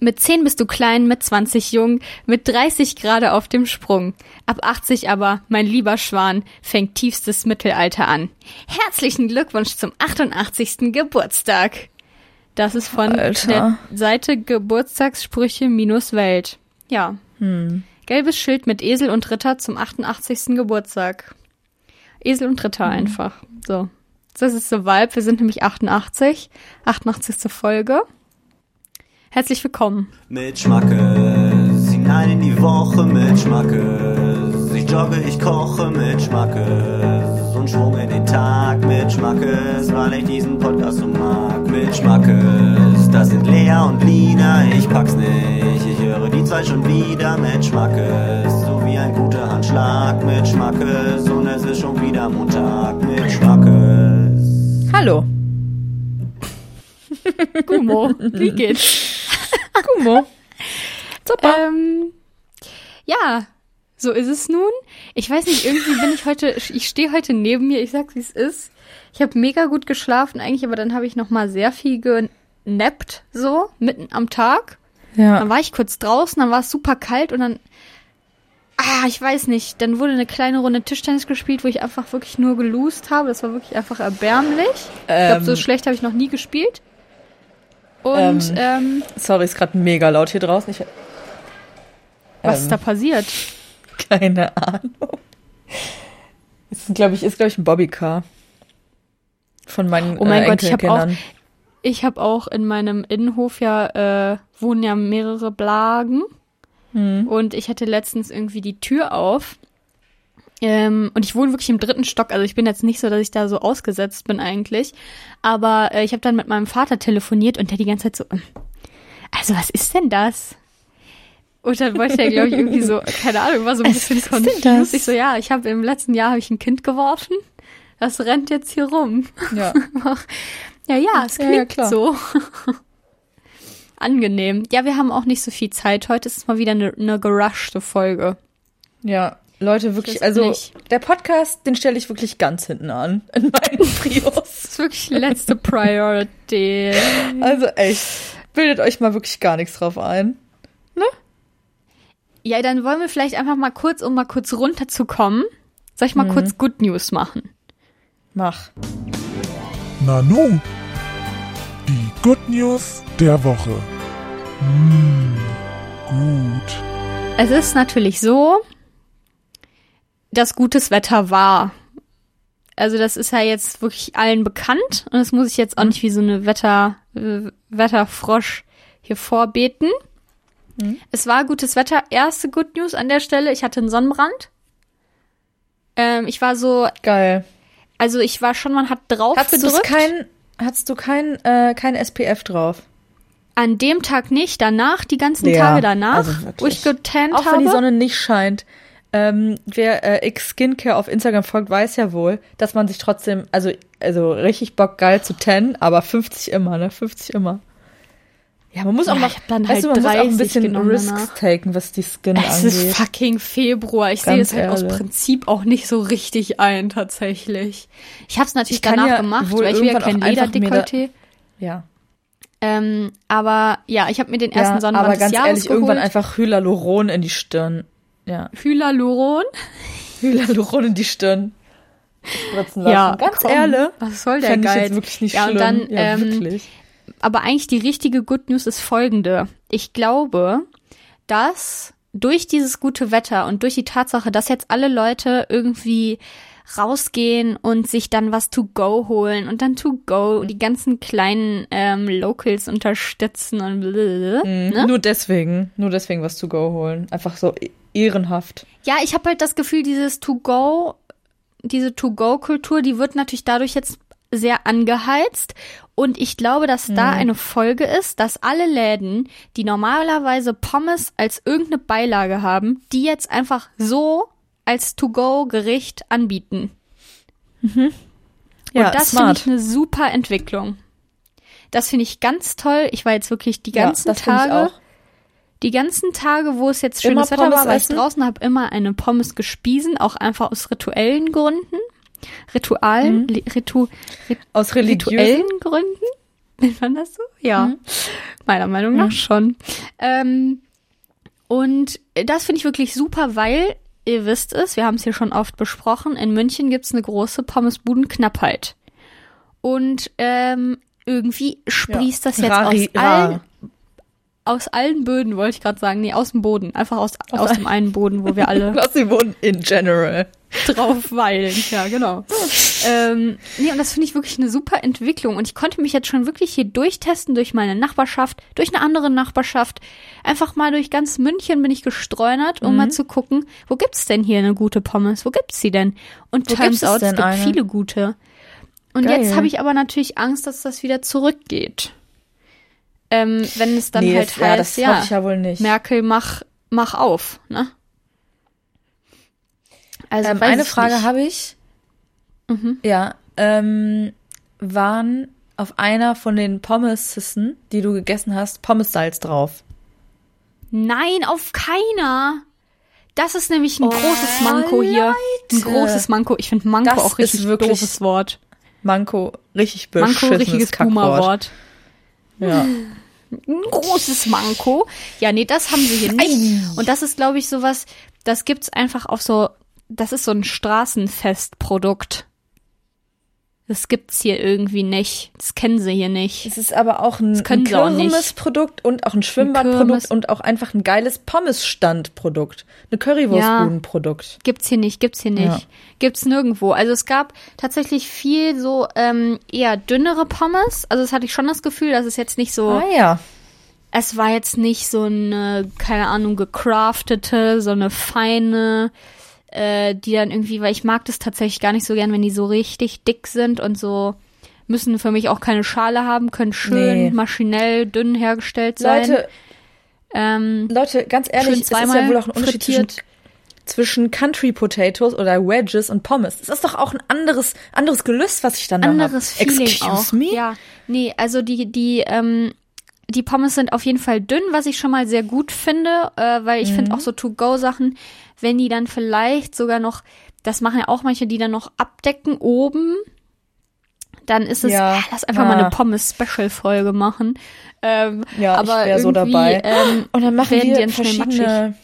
Mit 10 bist du klein, mit 20 jung, mit 30 gerade auf dem Sprung. Ab 80 aber, mein lieber Schwan, fängt tiefstes Mittelalter an. Herzlichen Glückwunsch zum 88. Geburtstag. Das ist von Alter. der Seite Geburtstagssprüche minus Welt. Ja. Hm. Gelbes Schild mit Esel und Ritter zum 88. Geburtstag. Esel und Ritter Hm. einfach. So. Das ist so Vibe. Wir sind nämlich 88. 88. Folge. Herzlich willkommen. Mit Schmackes, hinein in die Woche mit Schmackes. Ich jogge, ich koche mit Schmackes. Und Schwung in den Tag mit Schmackes, weil ich diesen Podcast so mag. Mit Schmackes, das sind Lea und Lina, ich pack's nicht. Ich höre die zwei schon wieder mit Schmackes. So wie ein guter Handschlag mit Schmackes. Und es ist schon wieder Montag mit Schmackes. Hallo. Gumo, wie geht's? Gummo. Super. Ähm, ja, so ist es nun. Ich weiß nicht, irgendwie bin ich heute, ich stehe heute neben mir, ich sag's wie es ist. Ich habe mega gut geschlafen eigentlich, aber dann habe ich noch mal sehr viel genappt, so, mitten am Tag. ja. Dann war ich kurz draußen, dann war es super kalt und dann, ah, ich weiß nicht, dann wurde eine kleine Runde Tischtennis gespielt, wo ich einfach wirklich nur gelost habe. Das war wirklich einfach erbärmlich. ich glaube, so Ähm, schlecht habe ich noch nie gespielt. Und, ähm, Sorry, ist gerade mega laut hier draußen. Ich, was ähm, ist da passiert? Keine Ahnung. Ist, glaube ich, ist, glaube ich, ein Bobbycar. Von meinen Oh mein äh, Gott, ich habe auch, ich habe auch in meinem Innenhof ja, äh, wohnen ja mehrere Blagen. Hm. Und ich hatte letztens irgendwie die Tür auf. Ähm, und ich wohne wirklich im dritten Stock. Also ich bin jetzt nicht so, dass ich da so ausgesetzt bin eigentlich. Aber äh, ich habe dann mit meinem Vater telefoniert und der die ganze Zeit so, ähm, also was ist denn das? Und dann wollte er, glaube ich, irgendwie so, keine Ahnung, war so ein Also, bisschen was ist denn confused. das? Ich so, ja, ich habe im letzten Jahr habe ich ein Kind geworfen. Das rennt jetzt hier rum. Ja. Ja, ja, es Ja, klingt ja, klar. so. Angenehm. Ja, wir haben auch nicht so viel Zeit. Heute ist es mal wieder eine, eine gerushte Folge. ja, Leute, Ich wirklich, also nicht. der Podcast, den stelle ich wirklich ganz hinten an in meinen Prios. Das ist wirklich die letzte Priority. Also echt, bildet euch mal wirklich gar nichts drauf ein. Ja, dann wollen wir vielleicht einfach mal kurz, um mal kurz runterzukommen, soll ich mal Mhm. kurz Good News machen? Mach. Nanu, die Good News der Woche. Hm, gut. Es ist natürlich so, dass gutes Wetter war. Also das ist ja jetzt wirklich allen bekannt und das muss ich jetzt auch nicht wie so eine Wetter, äh, Wetterfrosch hier vorbeten. Mhm. Es war gutes Wetter. Erste Good News an der Stelle. Ich hatte einen Sonnenbrand. Ähm, ich war so, Geil. also ich war schon, man hat drauf Hattest du gedrückt. kein, hattest du kein, äh, kein SPF drauf? An dem Tag nicht, danach, die ganzen Ja, Tage danach, also wo ich getannt Auch habe. wenn die Sonne nicht scheint. Ähm, wer äh, X Skincare auf Instagram folgt, weiß ja wohl, dass man sich trotzdem, also, also richtig Bock geil zu tannen, aber 50 immer, ne? 50 immer. Ja, man muss auch Ja, mal, dann weißt halt du, man muss auch ein 30 bisschen Risks taken, was die Skin Es angeht. ist fucking Februar. Ich sehe es halt aus ehrlich. Prinzip auch nicht so richtig ein, tatsächlich. Ich habe es natürlich Ich danach ja gemacht, weil ich irgendwann kein Lederdekolleté. ja. Ähm, aber ja, ich habe mir den ersten ja, Sonnenbrand aber des ganz Jahres ehrlich, geholt. irgendwann einfach Hyaluron in die Stirn. Ja, Hyaluron. Hyaluron in die Stirn spritzen lassen. Ja, ganz komm, ehrlich. Was soll der Fände ich Geiz? jetzt wirklich nicht ja, schlimm. und dann, ja, ähm, wirklich. aber eigentlich die richtige Good News ist folgende. Ich glaube, dass durch dieses gute Wetter und durch die Tatsache, dass jetzt alle Leute irgendwie rausgehen und sich dann was to go holen und dann to go die ganzen kleinen ähm, Locals unterstützen und blablabla, Mhm. ne? Nur deswegen, nur deswegen was to go holen. Einfach so ehrenhaft. Ja, ich habe halt das Gefühl, dieses to go, diese to go Kultur, die wird natürlich dadurch jetzt sehr angeheizt und ich glaube, dass da eine Folge ist, dass alle Läden, die normalerweise Pommes als irgendeine Beilage haben, die jetzt einfach so als To-Go-Gericht anbieten. Ja, und das finde ich eine super Entwicklung. Das finde ich ganz toll. Ich war jetzt wirklich die ganzen ja, Tage, auch. Die ganzen Tage, wo es jetzt schönes Wetter war, war ich draußen, habe immer eine Pommes gespiesen, auch einfach aus rituellen Gründen. Ritualen, Mhm. Ritu, rit, Aus religiösen. rituellen Gründen. Nennt man das so? Ja. Meiner Meinung nach schon. Ähm, und das finde ich wirklich super, weil, ihr wisst es, wir haben es hier schon oft besprochen, in München gibt's eine große Pommesbudenknappheit. Und ähm, irgendwie sprießt das jetzt Rari- aus allen. Aus allen Böden, wollte ich gerade sagen. Nee, aus dem Boden. Einfach aus, aus dem einen Boden, wo wir alle Lass sie wohnen in general. drauf weilen. Ja, genau. ähm, nee, und das finde ich wirklich eine super Entwicklung. Und ich konnte mich jetzt schon wirklich hier durchtesten durch meine Nachbarschaft, durch eine andere Nachbarschaft. Einfach mal durch ganz München bin ich gestreunert, um Mhm. mal zu gucken, wo gibt's denn hier eine gute Pommes? Wo gibt's sie denn? Und Wo turns es out, es gibt eine? viele gute. Und Geil. jetzt habe ich aber natürlich Angst, dass das wieder zurückgeht. Ähm, wenn es dann nee, halt das, heißt, ja, das ja, ich ja wohl nicht. Merkel, mach, mach auf, ne? Also ähm, eine Frage habe ich. Mhm. Ja, ähm, waren auf einer von den Pommessen, die du gegessen hast, Pommessalz drauf? Nein, auf keiner. Das ist nämlich ein Oh, großes Manko hier. Ein großes Manko. Ich finde Manko Das auch richtig ist wirklich doofes Wort. Manko, richtig Manko, beschissenes richtiges Kackwort. Boomer-Wort. Ja. Ein großes Manko. Ja, nee, das haben sie hier nicht. Und das ist, glaube ich, sowas, das gibt's einfach auf so, das ist so ein Straßenfestprodukt. Das gibt's hier irgendwie nicht. Das kennen sie hier nicht. Es ist aber auch ein, ein. Kirmesprodukt und auch ein. Schwimmbadprodukt und auch einfach ein geiles Pommesstandprodukt. Eine Currywurstbudenprodukt. Gibt's hier nicht, gibt's hier nicht. Ja. Gibt's nirgendwo. Also es gab tatsächlich viel so ähm, eher dünnere Pommes. Also das hatte ich schon das Gefühl, dass es jetzt nicht so, Ah ja. es war jetzt nicht so eine, keine Ahnung, gecraftete, so eine feine, äh, die dann irgendwie, weil ich mag das tatsächlich gar nicht so gern, wenn die so richtig dick sind und so müssen für mich auch keine Schale haben, können schön Nee. maschinell dünn hergestellt sein. Leute, ähm, Leute, ganz ehrlich, es ist ja wohl auch ein Unterschied zwischen, zwischen Country Potatoes oder Wedges und Pommes. Das ist doch auch ein anderes, anderes Gelüst, was ich dann da anderes hab. Feeling Excuse auch. me? Ja, nee, also die die ähm, die Pommes sind auf jeden Fall dünn, was ich schon mal sehr gut finde, äh, weil ich Mhm. finde auch so To-Go-Sachen, wenn die dann vielleicht sogar noch, das machen ja auch manche, die dann noch abdecken oben, dann ist es, Ja, ja, lass einfach ja. mal eine Pommes-Special-Folge machen. Ähm, Ja, aber ich wäre so dabei. Ähm, Und dann machen wir dann verschiedene.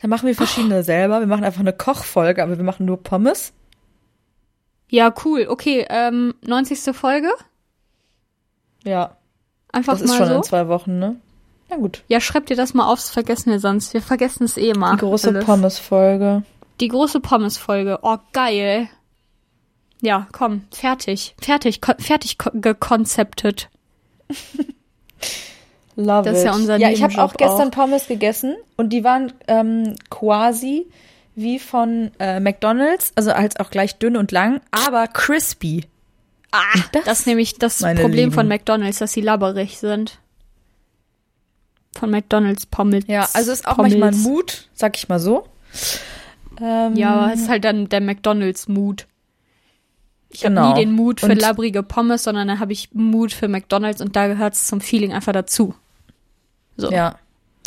Dann machen wir verschiedene selber. Wir machen einfach eine Kochfolge, aber wir machen nur Pommes. ja, cool. Okay, ähm, 90. Folge. Ja, Einfach das ist mal schon so. in zwei Wochen, ne? Na gut. Ja, schreibt dir das mal auf, das vergessen wir sonst. Wir vergessen es eh mal. Die große. Pommes-Folge. Die große Pommes-Folge. Oh, geil. Ja, komm, fertig. Fertig, fertig ko gekonzeptet. Love Das ist it. ja unser Ja, ich habe auch gestern auch. Pommes gegessen und die waren ähm, quasi wie von äh, McDonald's, also als auch gleich dünn und lang, aber crispy. Ah, das, das ist nämlich das Problem von Lieben. McDonalds, dass sie labberig sind. Von McDonalds Pommes. Ja, also ist auch Pommes. manchmal Mut, sag ich mal so. Ähm, Ja, aber es ist halt dann der McDonalds-Mut. Ich Genau. habe nie den Mut für Und- labbrige Pommes, sondern dann habe ich Mut für McDonalds und da gehört es zum Feeling einfach dazu. So. Ja,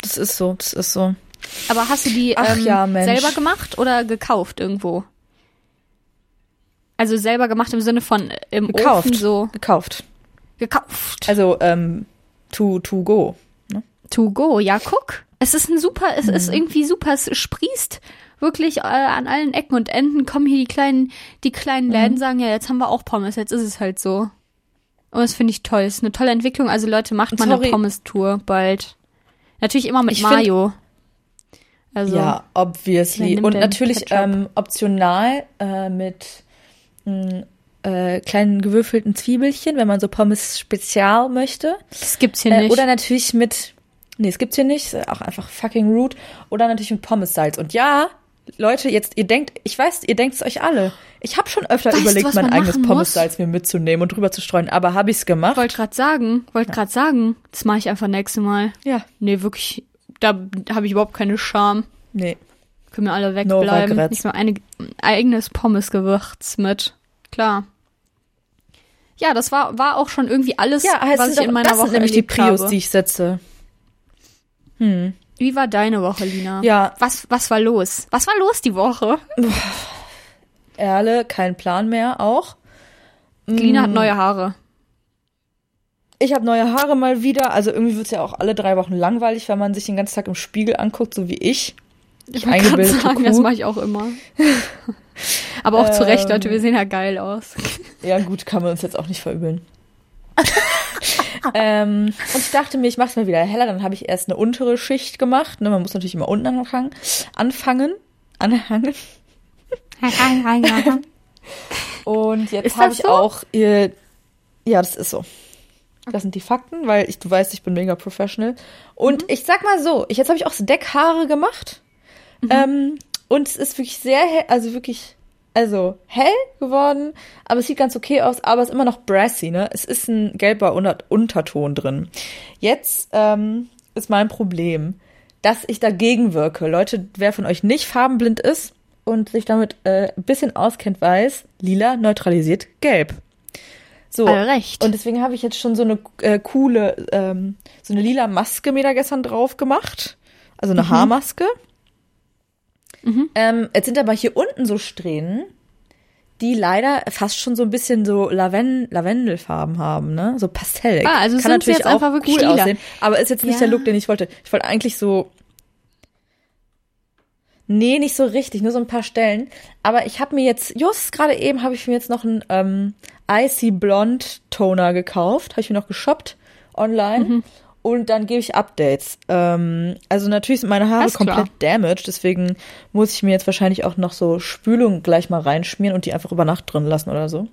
das ist so, das ist so. Aber hast du die Ach ähm, ja, selber gemacht oder gekauft irgendwo? Also selber gemacht im Sinne von äh, im Gekauft. Ofen so Gekauft. gekauft. Also, ähm, to, to go. To go, ja, guck. Es ist ein super, es Mhm. ist irgendwie super, es sprießt wirklich äh, an allen Ecken und Enden kommen hier die kleinen, die Mhm. kleinen Läden sagen, ja, jetzt haben wir auch Pommes, jetzt ist es halt so. Und das finde ich toll. Es ist eine tolle Entwicklung. Also Leute, macht mal eine Sorry. Pommes-Tour bald. Natürlich immer mit Ich Mayo. Also, ja, obviously. Und natürlich ähm, optional äh, mit mh, äh, kleinen gewürfelten Zwiebelchen, wenn man so Pommes spezial möchte. das gibt's hier Äh, nicht. oder natürlich mit, nee, es gibt's hier nicht, auch einfach fucking rude. Oder natürlich mit Pommessalz. Und ja, Leute, jetzt, ihr denkt, ich weiß, ihr denkt es euch alle. Ich habe schon öfter Weißt überlegt, mein eigenes? Pommessalz mir mitzunehmen und drüber zu streuen, aber habe ich's gemacht? Wollte gerade sagen, wollte grad sagen, das mache ich einfach nächstes Mal. ja, Nee, wirklich, da habe ich überhaupt keine Scham. nee. Können wir alle No wegbleiben. regrets. Nicht mal ein eigenes Pommesgewürz mit. Klar. Ja, das war, war auch schon irgendwie alles, Ja, was ich in meiner das Woche sind nämlich die Prios, habe. die ich setze. Hm. Wie war deine Woche, Lina? Ja, Was, was war los? Was war los die Woche? Erle, kein Plan mehr auch. Lina Mm. hat neue Haare. ich habe neue Haare mal wieder. Also irgendwie wird's ja auch alle drei Wochen langweilig, wenn man sich den ganzen Tag im Spiegel anguckt, so wie ich. Ich gerade sagen, das mache ich auch immer. Aber auch zu Recht, Ähm. Leute, wir sehen ja geil aus. Ja, gut, kann man uns jetzt auch nicht verübeln. ähm, und ich dachte mir, ich mache es mal wieder heller. Dann habe ich erst eine untere Schicht gemacht. Ne? Man muss natürlich immer unten anfangen. Anfangen. Anhangen. Und jetzt habe ich so? auch. Äh, ja, das ist so. Das sind die Fakten, weil ich, du weißt, ich bin mega professional. Und Mhm. ich sag mal so, ich, jetzt habe ich auch so Deckhaare gemacht. Mhm. Ähm, und es ist wirklich sehr also wirklich, also hell geworden, aber es sieht ganz okay aus, aber es ist immer noch brassy, ne? Es ist ein gelber Unter Unterton drin. Jetzt ähm, ist mein Problem, dass ich dagegen wirke. Leute, wer von euch nicht farbenblind ist und sich damit äh, ein bisschen auskennt, weiß, lila neutralisiert gelb. So. All recht. Und deswegen habe ich jetzt schon so eine äh, coole, ähm, so eine lila Maske mir da gestern drauf gemacht. Also eine Haarmaske. Ähm, jetzt sind aber hier unten so Strähnen, die leider fast schon so ein bisschen so Laven Lavendelfarben haben, ne? So Pastell. Ah, also Kann natürlich jetzt auch einfach wirklich cool lila. aussehen. Aber ist jetzt nicht Ja. der Look, den ich wollte. Ich wollte eigentlich so. Nee, nicht so richtig, nur so ein paar Stellen. Aber ich habe mir jetzt, just gerade eben habe ich mir jetzt noch einen ähm, Icy Blonde Toner gekauft. Habe ich mir noch geshoppt online. Mhm. Und dann gebe ich Updates. Ähm, also natürlich sind meine Haare Alles klar. komplett damaged, deswegen muss ich mir jetzt wahrscheinlich auch noch so Spülung gleich mal reinschmieren und die einfach über Nacht drin lassen oder so.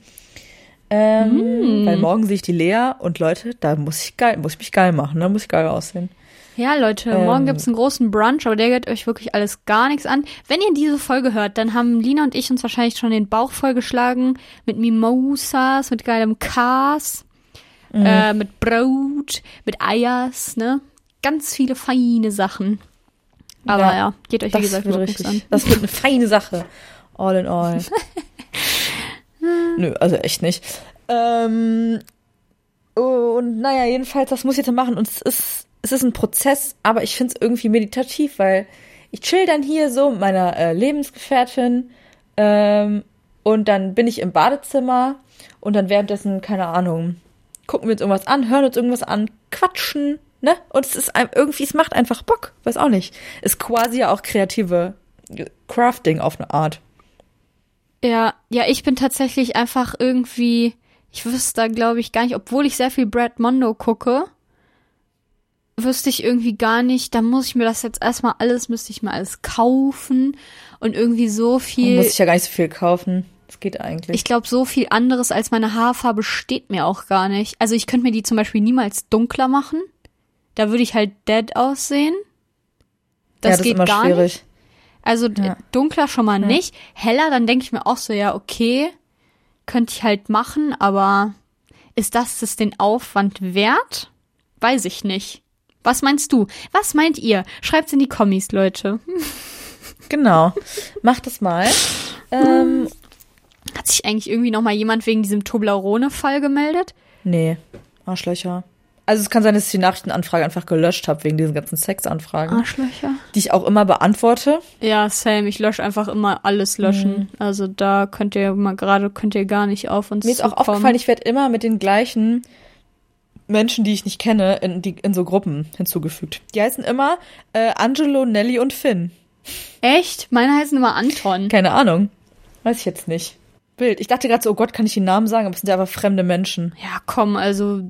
Ähm, Mm. Weil morgen sehe ich die Lea und Leute, da muss ich geil, muss ich mich geil machen, da muss ich geil aussehen. Ja, Leute, Ähm. morgen gibt's einen großen Brunch, aber der geht euch wirklich alles gar nichts an. Wenn ihr diese Folge hört, dann haben Lina und ich uns wahrscheinlich schon den Bauch vollgeschlagen mit Mimosas, mit geilem Kas, Mhm. äh, mit Brot, mit Eiers, ne? Ganz viele feine Sachen. Aber ja, Ja, geht euch wie Das gesagt wird richtig, an. das wird eine feine Sache. All in all. Nö, also echt nicht. Ähm, und naja, jedenfalls, das muss ich jetzt machen. Und es ist, es ist ein Prozess, aber ich finde es irgendwie meditativ, weil ich chill dann hier so mit meiner äh, Lebensgefährtin ähm, und dann bin ich im Badezimmer und dann währenddessen, keine Ahnung, gucken wir uns irgendwas an, hören uns irgendwas an, quatschen, ne? Und es ist irgendwie, es macht einfach Bock, weiß auch nicht. Ist quasi ja auch kreative Crafting auf eine Art. Ja, ja, ich bin tatsächlich einfach irgendwie, ich wüsste da glaube ich gar nicht, obwohl ich sehr viel Brad Mondo gucke, wüsste ich irgendwie gar nicht, da muss ich mir das jetzt erstmal alles, müsste ich mir alles kaufen und irgendwie so viel, Muss ich ja gar nicht so viel kaufen. Das geht eigentlich. ich glaube so viel anderes als meine Haarfarbe steht mir auch gar nicht. Also ich könnte mir die zum Beispiel niemals dunkler machen, da würde ich halt dead aussehen. Das, ja, das geht gar schwierig. nicht. Also Ja. dunkler schon mal nicht. Heller, dann denke ich mir auch so, ja, okay, könnte ich halt machen, aber ist das das den Aufwand wert? Weiß ich nicht. Was meinst du? Was meint ihr? Schreibt's in die Kommis, Leute. Genau. Mach das mal. ähm, Hat sich eigentlich irgendwie noch mal jemand wegen diesem Toblerone-Fall gemeldet? nee, Arschlöcher. Also es kann sein, dass ich die Nachrichtenanfrage einfach gelöscht habe wegen diesen ganzen Sexanfragen, Arschlöcher. die ich auch immer beantworte. Ja, Sam, ich lösche einfach immer alles löschen. Also da könnt ihr mal gerade, könnt ihr gar nicht auf uns Mir ist auch zukommen. aufgefallen, ich werde immer mit den gleichen Menschen, die ich nicht kenne, in, die, in so Gruppen hinzugefügt. Die heißen immer äh, Angelo, Nelly und Finn. Echt? Meine heißen immer Anton. Keine Ahnung. Weiß ich jetzt nicht. Bild. Ich dachte gerade so, oh Gott, kann ich den Namen sagen? Aber es sind ja einfach fremde Menschen. Ja, komm, also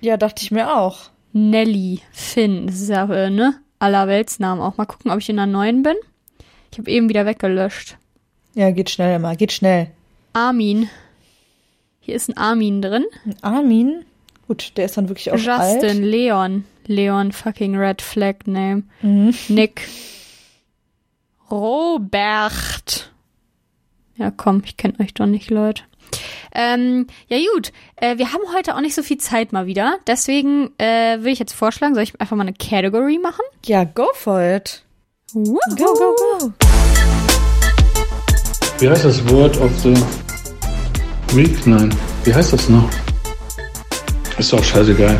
Ja, dachte ich mir auch. Nelly, Finn, das ist ja, äh, ne? Allerweltsnamen auch. Mal gucken, ob ich in der neuen bin. Ich habe eben wieder weggelöscht. Ja, geht schnell immer, geht schnell. Armin. Hier ist ein Armin drin. Armin. Gut, der ist dann wirklich auch Justin, alt. Leon. Leon, fucking Red Flag Name. Mhm. Nick. Robert. Ja, komm, ich kenne euch doch nicht, Leute. Ähm, ja gut, äh, wir haben heute auch nicht so viel Zeit mal wieder. Deswegen äh, will ich jetzt vorschlagen, soll ich einfach mal eine Category machen? Ja, go for it. Woohoo. Go, go, go. Wie heißt das Wort of the Week? Nein. Wie heißt das noch? Ist doch scheißegal.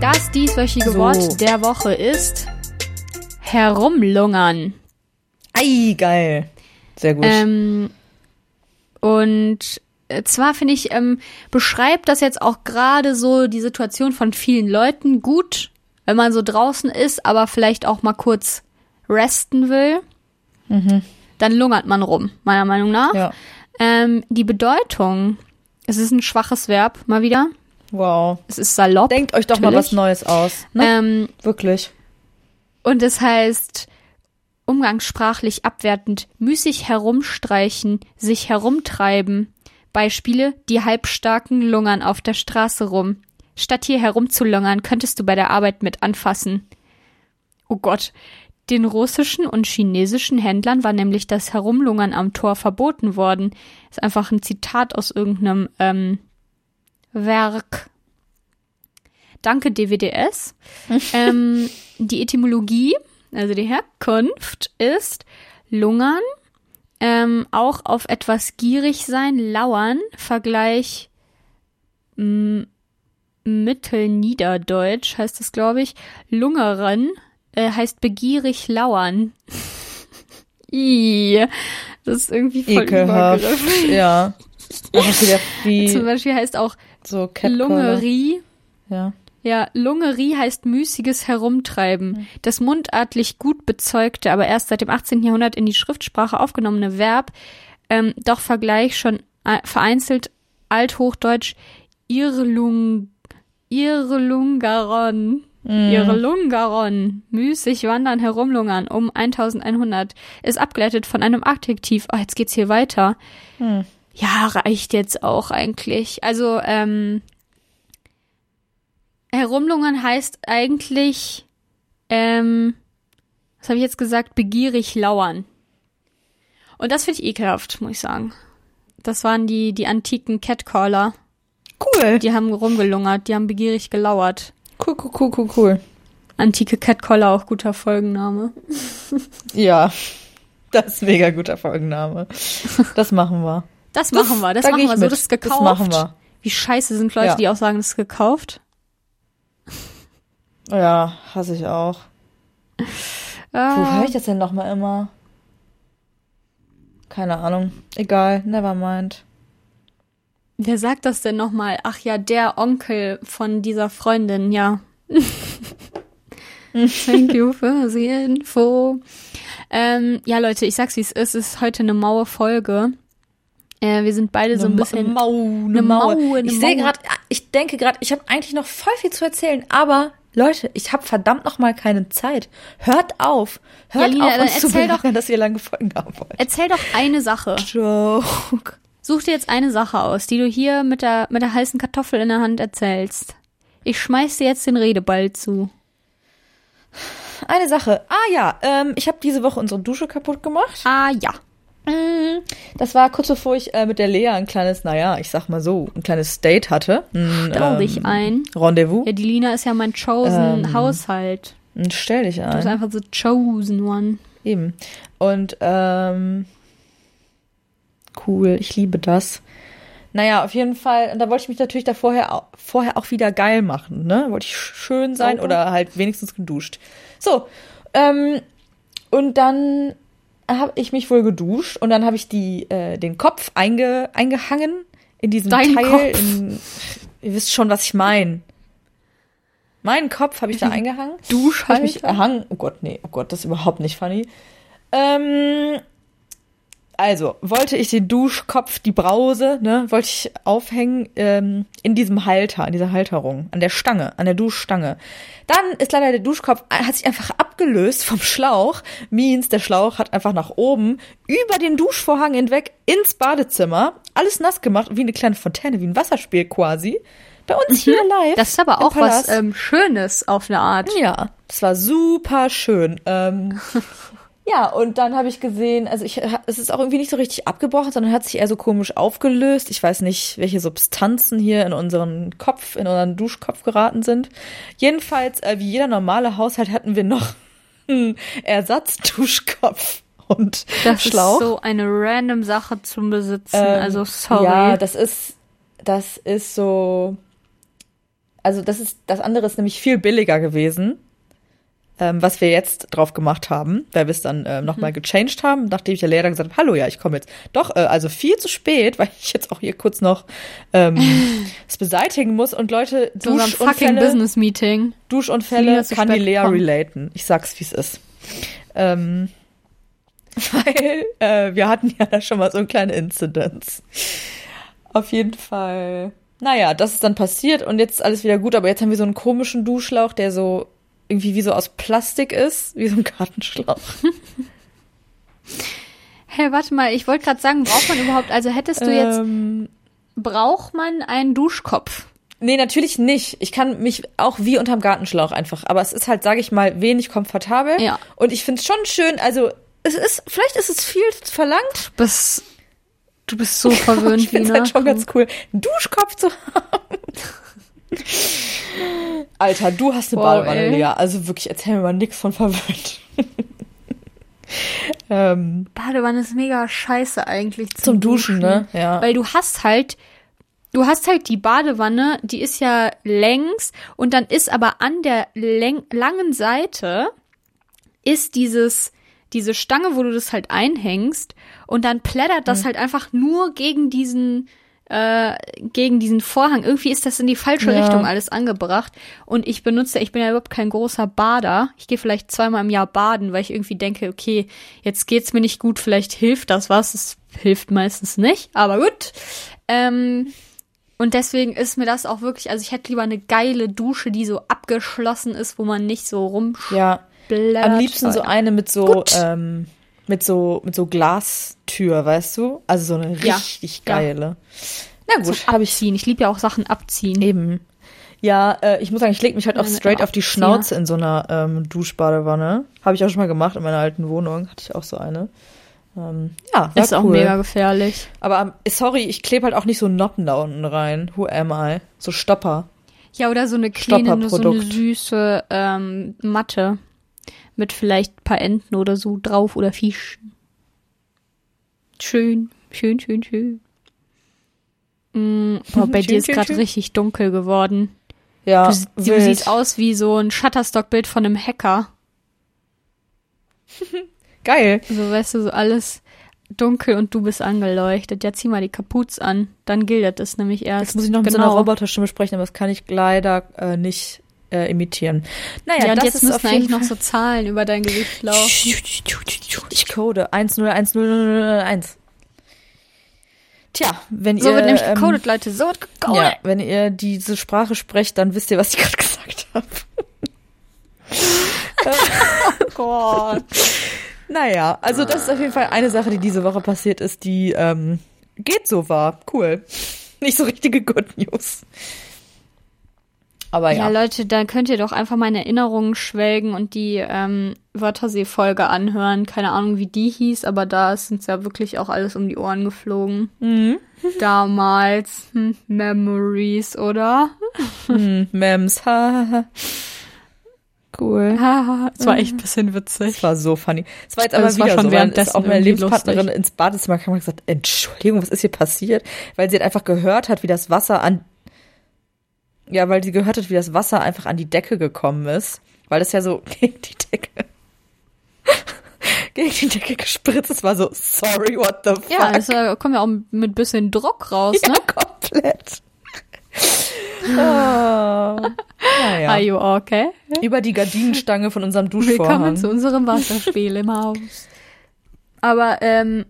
Das dieswöchige So. Wort der Woche ist herumlungern. Ei, geil. Sehr gut. Ähm, und äh, zwar finde ich, ähm, beschreibt das jetzt auch gerade so die Situation von vielen Leuten gut, wenn man so draußen ist, aber vielleicht auch mal kurz resten will. Dann lungert man rum, meiner Meinung nach. Ja. Ähm, die Bedeutung, es ist ein schwaches Verb, mal wieder. Wow. Es ist salopp. Denkt euch doch mal natürlich. was Neues aus. Ne? Ähm, Wirklich. und es heißt umgangssprachlich abwertend müßig herumstreichen, sich herumtreiben. Beispiele, die Halbstarken lungern auf der Straße rum. Statt hier herumzulungern, könntest du bei der Arbeit mit anfassen. Oh Gott. Den russischen und chinesischen Händlern war nämlich das Herumlungern am Tor verboten worden. Ist einfach ein Zitat aus irgendeinem ähm, Werk. Danke DWDS. ähm, die Etymologie, also die Herkunft, ist lungern, ähm, auch auf etwas gierig sein, lauern, Vergleich Mittelniederdeutsch heißt es, glaube ich. Lungeren äh, heißt begierig lauern. Das ist irgendwie voll Ekelhaft. Ja. Wie Zum Beispiel heißt auch so. Lungerie. Ja. Ja, Lungerie heißt müßiges Herumtreiben. Das mundartlich gut bezeugte, aber erst seit dem 18. Jahrhundert in die Schriftsprache aufgenommene Verb, ähm, doch Vergleich schon äh, vereinzelt althochdeutsch Irlung, Irlungaron, Irlungaron, müßig wandern, herumlungern, um 1100, ist abgeleitet von einem Adjektiv. Oh, jetzt geht's hier weiter. Ja, reicht jetzt auch eigentlich. Also, ähm, herumlungern heißt eigentlich, ähm, was habe ich jetzt gesagt, begierig lauern. Und das finde ich ekelhaft, muss ich sagen. Das waren die, die antiken Catcaller. Cool. Die haben rumgelungert, die haben begierig gelauert. Cool, cool, cool, cool, cool. Antike Catcaller, auch guter Folgenname. Ja. Das ist mega guter Folgenname. Das machen wir. Das machen wir, das machen wir so, das ist gekauft. Das machen wir. Wie scheiße sind Leute, Ja. die auch sagen, das ist gekauft. Ja, hasse ich auch. Wo Ah, höre ich das denn nochmal immer? Keine Ahnung. Egal, never mind. wer sagt das denn nochmal? Ach ja, der Onkel von dieser Freundin, ja. Thank you for the info. Ähm, ja, Leute, ich sag's wie es ist. Es ist heute eine maue Folge. Äh, wir sind beide so ein Eine bisschen. Mau, eine eine Maue. Maue, eine ich sehe Maue. gerade, ich denke gerade, ich habe eigentlich noch voll viel zu erzählen, aber Leute, ich habe verdammt noch mal keine Zeit. Hört auf. Hört Lina, auf, uns zu erzähl doch- belagern, dass ihr lange Folgen haben wollt. Erzähl doch eine Sache. Joke. Such dir jetzt eine Sache aus, die du hier mit der, mit der heißen Kartoffel in der Hand erzählst. Ich schmeiß dir jetzt den Redeball zu. Eine Sache. Ah ja, ähm, ich habe diese Woche unsere Dusche kaputt gemacht. Ah ja. Das war kurz bevor ich äh, mit der Lea ein kleines, naja, ich sag mal so, ein kleines Date hatte. Ein, Trau dich ein. Rendezvous. Ja, die Lina ist ja mein chosen Ähm, Haushalt. Stell dich Du bist ein. einfach so chosen one. Eben. Und, ähm, cool, ich liebe das. Naja, auf jeden Fall, und da wollte ich mich natürlich da vorher, vorher auch wieder geil machen, ne? Wollte ich schön sein Sauber. oder halt wenigstens geduscht. So, ähm, und dann habe ich mich wohl geduscht und dann habe ich die, äh, den Kopf einge, eingehangen in diesem Dein Teil. Kopf? In, ihr wisst schon, was ich meine. Meinen Kopf habe ich da eingehangen. Duschhalter? Hab ich mich erhangen. Oh Gott, nee, oh Gott, das ist überhaupt nicht funny. Ähm, also, wollte ich den Duschkopf, die Brause, ne, wollte ich aufhängen ähm, in diesem Halter, in dieser Halterung, an der Stange, an der Duschstange. Dann ist leider der Duschkopf, äh, hat sich einfach abgelöst vom Schlauch. Means, der Schlauch hat einfach nach oben, über den Duschvorhang hinweg, ins Badezimmer, alles nass gemacht, wie eine kleine Fontäne, wie ein Wasserspiel quasi. Bei uns hier live. Das ist aber auch was ähm, Schönes auf eine Art. Ja, das war super schön. Ähm, ja, und dann habe ich gesehen, also ich, es ist auch irgendwie nicht so richtig abgebrochen, sondern hat sich eher so komisch aufgelöst. Ich weiß nicht, welche Substanzen hier in unseren Kopf, in unseren Duschkopf geraten sind. Jedenfalls, äh, wie jeder normale Haushalt, hatten wir noch einen Ersatzduschkopf und Das Schlauch. ist so eine random Sache zum Besitzen. Ähm, also sorry. Ja, das ist, das ist so. Also, das ist, das andere ist nämlich viel billiger gewesen. Ähm, was wir jetzt drauf gemacht haben, weil wir es dann ähm, nochmal Mhm. gechanged haben, nachdem ich der Lehrer gesagt habe, hallo, ja, ich komme jetzt. Doch, äh, also viel zu spät, weil ich jetzt auch hier kurz noch ähm, es beseitigen muss und Leute, fucking Duschunfälle, Business Meeting. Duschunfälle kann die Lea relaten. Ich sag's, wie es ist. Ähm, weil äh, wir hatten ja da schon mal so eine kleine Inzidenz. Auf jeden Fall. Naja, das ist dann passiert und jetzt ist alles wieder gut, aber jetzt haben wir so einen komischen Duschlauch, der so irgendwie wie so aus Plastik ist, wie so ein Gartenschlauch. Hä, warte mal, ich wollte gerade sagen, braucht man überhaupt, also hättest du jetzt, Ähm, braucht man einen Duschkopf? nee, natürlich nicht. Ich kann mich auch wie unterm Gartenschlauch einfach, aber es ist halt, sage ich mal, wenig komfortabel. Ja. Und ich finde es schon schön, also es ist, vielleicht ist es viel verlangt, Bist, du bist so verwöhnt, Ich finde es Lina. halt schon ganz cool, einen Duschkopf zu haben. Alter, du hast eine Wow, Badewanne, ey. Lea. Also wirklich, erzähl mir mal nix von verwöhnt. ähm, Badewanne ist mega scheiße eigentlich zum, zum Duschen, ne? Ja. Weil du hast halt, du hast halt die Badewanne, die ist ja längs und dann ist aber an der läng langen Seite ist dieses, diese Stange, wo du das halt einhängst und dann plättert das halt einfach nur gegen diesen, äh, gegen diesen Vorhang. Irgendwie ist das in die falsche Ja. Richtung alles angebracht. Und ich benutze, ich bin ja überhaupt kein großer Bader. Ich gehe vielleicht zweimal im Jahr baden, weil ich irgendwie denke, okay, jetzt geht's mir nicht gut, vielleicht hilft das was. Es hilft meistens nicht, aber gut. Ähm, und deswegen ist mir das auch wirklich, also ich hätte lieber eine geile Dusche, die so abgeschlossen ist, wo man nicht so rumsplättert. ja. Am liebsten so eine mit so, ähm, mit so, mit so Glastür, weißt du? Also so eine Ja, richtig ja. geile. Na gut, Zum Abziehen. Ich liebe ja auch Sachen abziehen. Eben. Ja, äh, ich muss sagen, ich lege mich halt auch Ja, straight auf die. Schnauze in so einer ähm, Duschbadewanne. Habe ich auch schon mal gemacht in meiner alten Wohnung. Hatte ich auch so eine. Ähm, ja, war Ist auch cool. mega gefährlich. Aber ähm, sorry, ich klebe halt auch nicht so Noppen da unten rein. Who am I? So Stopper. Ja, oder so eine kleine, nur so eine süße ähm, Matte. Mit vielleicht ein paar Enten oder so drauf oder Fischen. Schön, schön, schön, schön. Mm, boah, bei Schön, dir ist gerade richtig dunkel geworden. Ja, Du, du siehst aus wie so ein Shutterstock-Bild von einem Hacker. Geil. So, weißt du, so alles dunkel und du bist angeleuchtet. Ja, zieh mal die Kapuze an. Dann gilt das nämlich erst. Jetzt muss ich noch mit so genau. einer Roboterstimme sprechen, aber das kann ich leider äh, nicht äh, imitieren. Naja, Ja, das jetzt ist auf jeden eigentlich noch Fall so Zahlen über dein Gewicht laufen. Ich code 101001. Tja, wenn So ihr wird nämlich ähm, gecodet, Leute. So wird gecodet. Ja, wenn ihr diese Sprache sprecht, dann wisst ihr, was ich gerade gesagt habe. Oh Gott. Naja, also das ist auf jeden Fall eine Sache, die diese Woche passiert ist, die ähm, geht so war. Cool. Nicht so richtige Good News. Aber Ja, ja. Leute, da könnt ihr doch einfach mal in Erinnerungen schwelgen und die ähm, Wörtersee-Folge anhören. Keine Ahnung, wie die hieß, aber da ist uns ja wirklich auch alles um die Ohren geflogen. Mhm. Damals. Hm, Memories, oder? Hm, Mems. ha, ha, ha. cool. Es war echt ein bisschen witzig. Das war so funny. Es war jetzt Also aber war wieder schon so, währenddessen auch meine Lebenspartnerin lustig. ins Badezimmer kam und gesagt, Entschuldigung, was ist hier passiert? Weil sie hat einfach gehört hat, wie das Wasser an, ja, weil sie gehört hat, wie das Wasser einfach an die Decke gekommen ist, weil das ja so gegen die Decke, gegen die Decke gespritzt ist, war so, sorry, what the fuck? Ja, es äh, kommt ja auch mit bisschen Druck raus, Ja, ne? komplett. oh, naja. Are you okay? Über die Gardinenstange von unserem Willkommen Duschvorhang. zu unserem Wasserspiel im Haus. Aber ähm,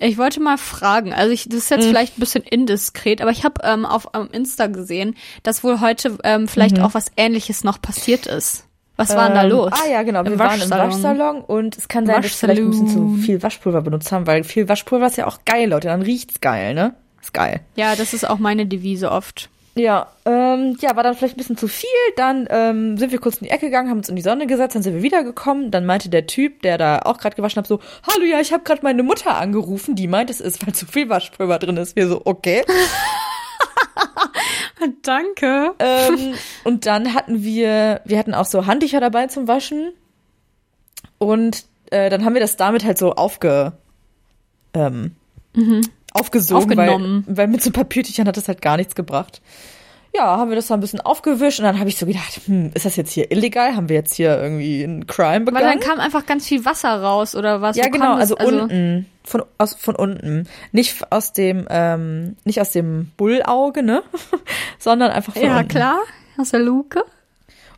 ich wollte mal fragen, also ich, das ist jetzt vielleicht ein bisschen indiskret, aber ich habe ähm, auf ähm, Insta gesehen, dass wohl heute ähm, vielleicht auch was Ähnliches noch passiert ist. Was war denn da Ähm, los? Ah ja, genau. Im wir waren im Waschsalon. Und es kann sein, dass wir vielleicht ein bisschen zu viel Waschpulver benutzt haben, weil viel Waschpulver ist ja auch geil, Leute. Dann riecht's geil, ne? Ist geil. Ja, das ist auch meine Devise oft. Ja, ähm, ja, war dann vielleicht ein bisschen zu viel. Dann ähm, sind wir kurz in die Ecke gegangen, haben uns in die Sonne gesetzt, dann sind wir wiedergekommen. Dann meinte der Typ, der da auch gerade gewaschen hat, so, hallo, ja, ich habe gerade meine Mutter angerufen. Die meint, es ist, weil zu viel Waschpulver drin ist. Wir so, okay. Danke. ähm, und dann hatten wir, wir hatten auch so Handtücher dabei zum Waschen. Und äh, dann haben wir das damit halt so aufge, ähm, aufgesogen, weil, Aufgenommen. weil mit so Papiertüchern hat das halt gar nichts gebracht. ja, haben wir das da ein bisschen aufgewischt und dann habe ich so gedacht, hm, ist das jetzt hier illegal? Haben wir jetzt hier irgendwie einen Crime Weil begangen? dann kam einfach ganz viel Wasser raus oder was? ja, Wo genau, das? also, unten, von, aus, von unten. Nicht aus dem, ähm, nicht aus dem Bullauge, ne? Sondern einfach von Ja, unten. klar. Aus der Luke.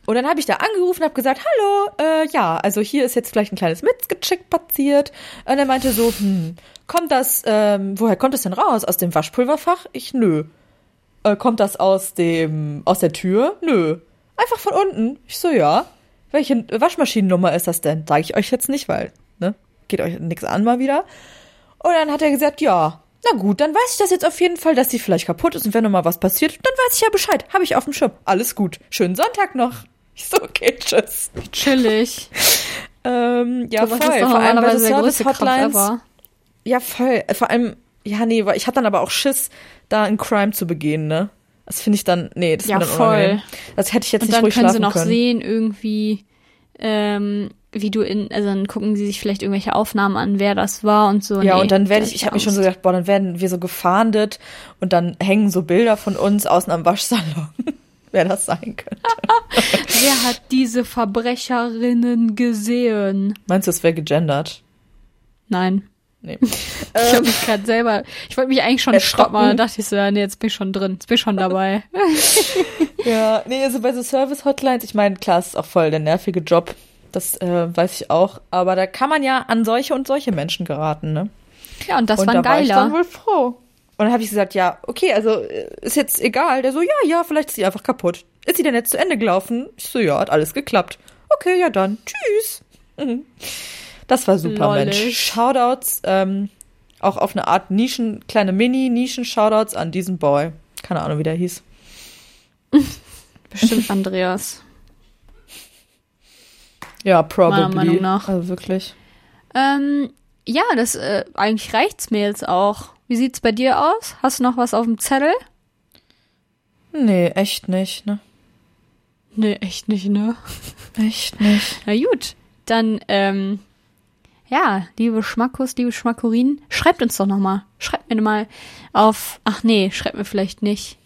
Und dann habe ich da angerufen und habe gesagt, hallo, äh, ja, also hier ist jetzt vielleicht ein kleines Missgeschick passiert. Und er meinte so, hm, kommt das, ähm, woher kommt das denn raus? Aus dem Waschpulverfach? Ich, nö. Äh, kommt das aus dem, aus der Tür? Nö. Einfach von unten. Ich so, ja. Welche Waschmaschinennummer ist das denn? Sage ich euch jetzt nicht, weil, ne, geht euch nichts an mal wieder. Und dann hat er gesagt, ja, na gut, dann weiß ich das jetzt auf jeden Fall, dass die vielleicht kaputt ist und wenn noch mal was passiert, dann weiß ich ja Bescheid. Habe ich auf dem Schirm. Alles gut. Schönen Sonntag noch. Ich so, okay, tschüss. Chillig. Ähm, ja, So, voll. Vor allem bei Service-Hotlines. Ja, voll. Vor allem, ja, nee, weil ich hatte dann aber auch Schiss, da einen Crime zu begehen, ne? Das finde ich dann, nee, das ist Ja, dann voll. unangenehm. Das hätte ich jetzt Und nicht dann ruhig können sie schlafen noch können. sehen, irgendwie, ähm, wie du in, also dann gucken sie sich vielleicht irgendwelche Aufnahmen an, wer das war und so. Ja, Nee, und dann werde ich, hab ich habe mich schon so gedacht, boah, dann werden wir so gefahndet und dann hängen so Bilder von uns außen am Waschsalon. Wer das sein könnte. Wer hat diese Verbrecherinnen gesehen? Meinst du, es wäre gegendert? Nein. Nee. Ich habe mich gerade selber, ich wollte mich eigentlich schon stoppen, dann dachte ich so, ja, nee, jetzt bin ich schon drin, jetzt bin ich schon dabei. Ja, nee, also bei so Service-Hotlines, ich meine, klar, es ist auch voll der nervige Job. Das äh, weiß ich auch. Aber da kann man ja an solche und solche Menschen geraten, ne? Ja, und das und war ein da war ich dann geiler. wohl froh. Und dann habe ich gesagt, ja, okay, also äh, ist jetzt egal. Der so, ja, ja, vielleicht ist sie einfach kaputt. Ist sie denn jetzt zu Ende gelaufen? Ich so, ja, hat alles geklappt. Okay, ja dann, tschüss. Mhm. Das war super, Lollig. Mensch. Shoutouts, ähm, auch auf eine Art Nischen, kleine Mini-Nischen-Shoutouts an diesen Boy. Keine Ahnung, wie der hieß. Bestimmt Andreas. Ja, probably. Meiner Meinung nach. Also wirklich. Ähm, ja, das, äh, eigentlich reicht's mir jetzt auch. Wie sieht's bei dir aus? Hast du noch was auf dem Zettel? Nee, echt nicht, ne? Nee, echt nicht, ne? Echt nicht. Na gut, dann, ähm, ja, liebe Schmackus, liebe Schmackurinen, schreibt uns doch noch mal. Schreibt mir mal auf, ach nee, schreibt mir vielleicht nicht.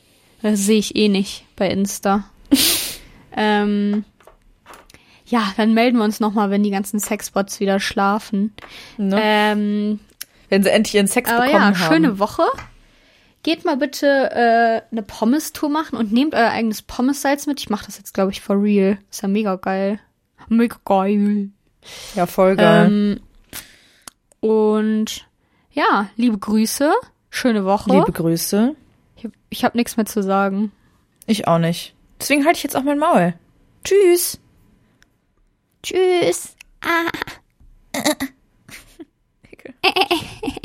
Das sehe ich eh nicht bei Insta. ähm, ja, dann melden wir uns noch mal, wenn die ganzen Sexbots wieder schlafen. Ne? Ähm, Wenn sie endlich ihren Sex aber bekommen ja, haben. schöne Woche. Geht mal bitte äh, eine Pommes-Tour machen und nehmt euer eigenes Pommes-Salz mit. Ich mache das jetzt, glaube ich, for real. Ist ja mega geil. Mega geil. Ja, voll geil. Ähm, und ja, liebe Grüße. Schöne Woche. Liebe Grüße. ich habe ich hab nichts mehr zu sagen. Ich auch nicht. Deswegen halte ich jetzt auch mein Maul. Tschüss. Tschüss. Ekel.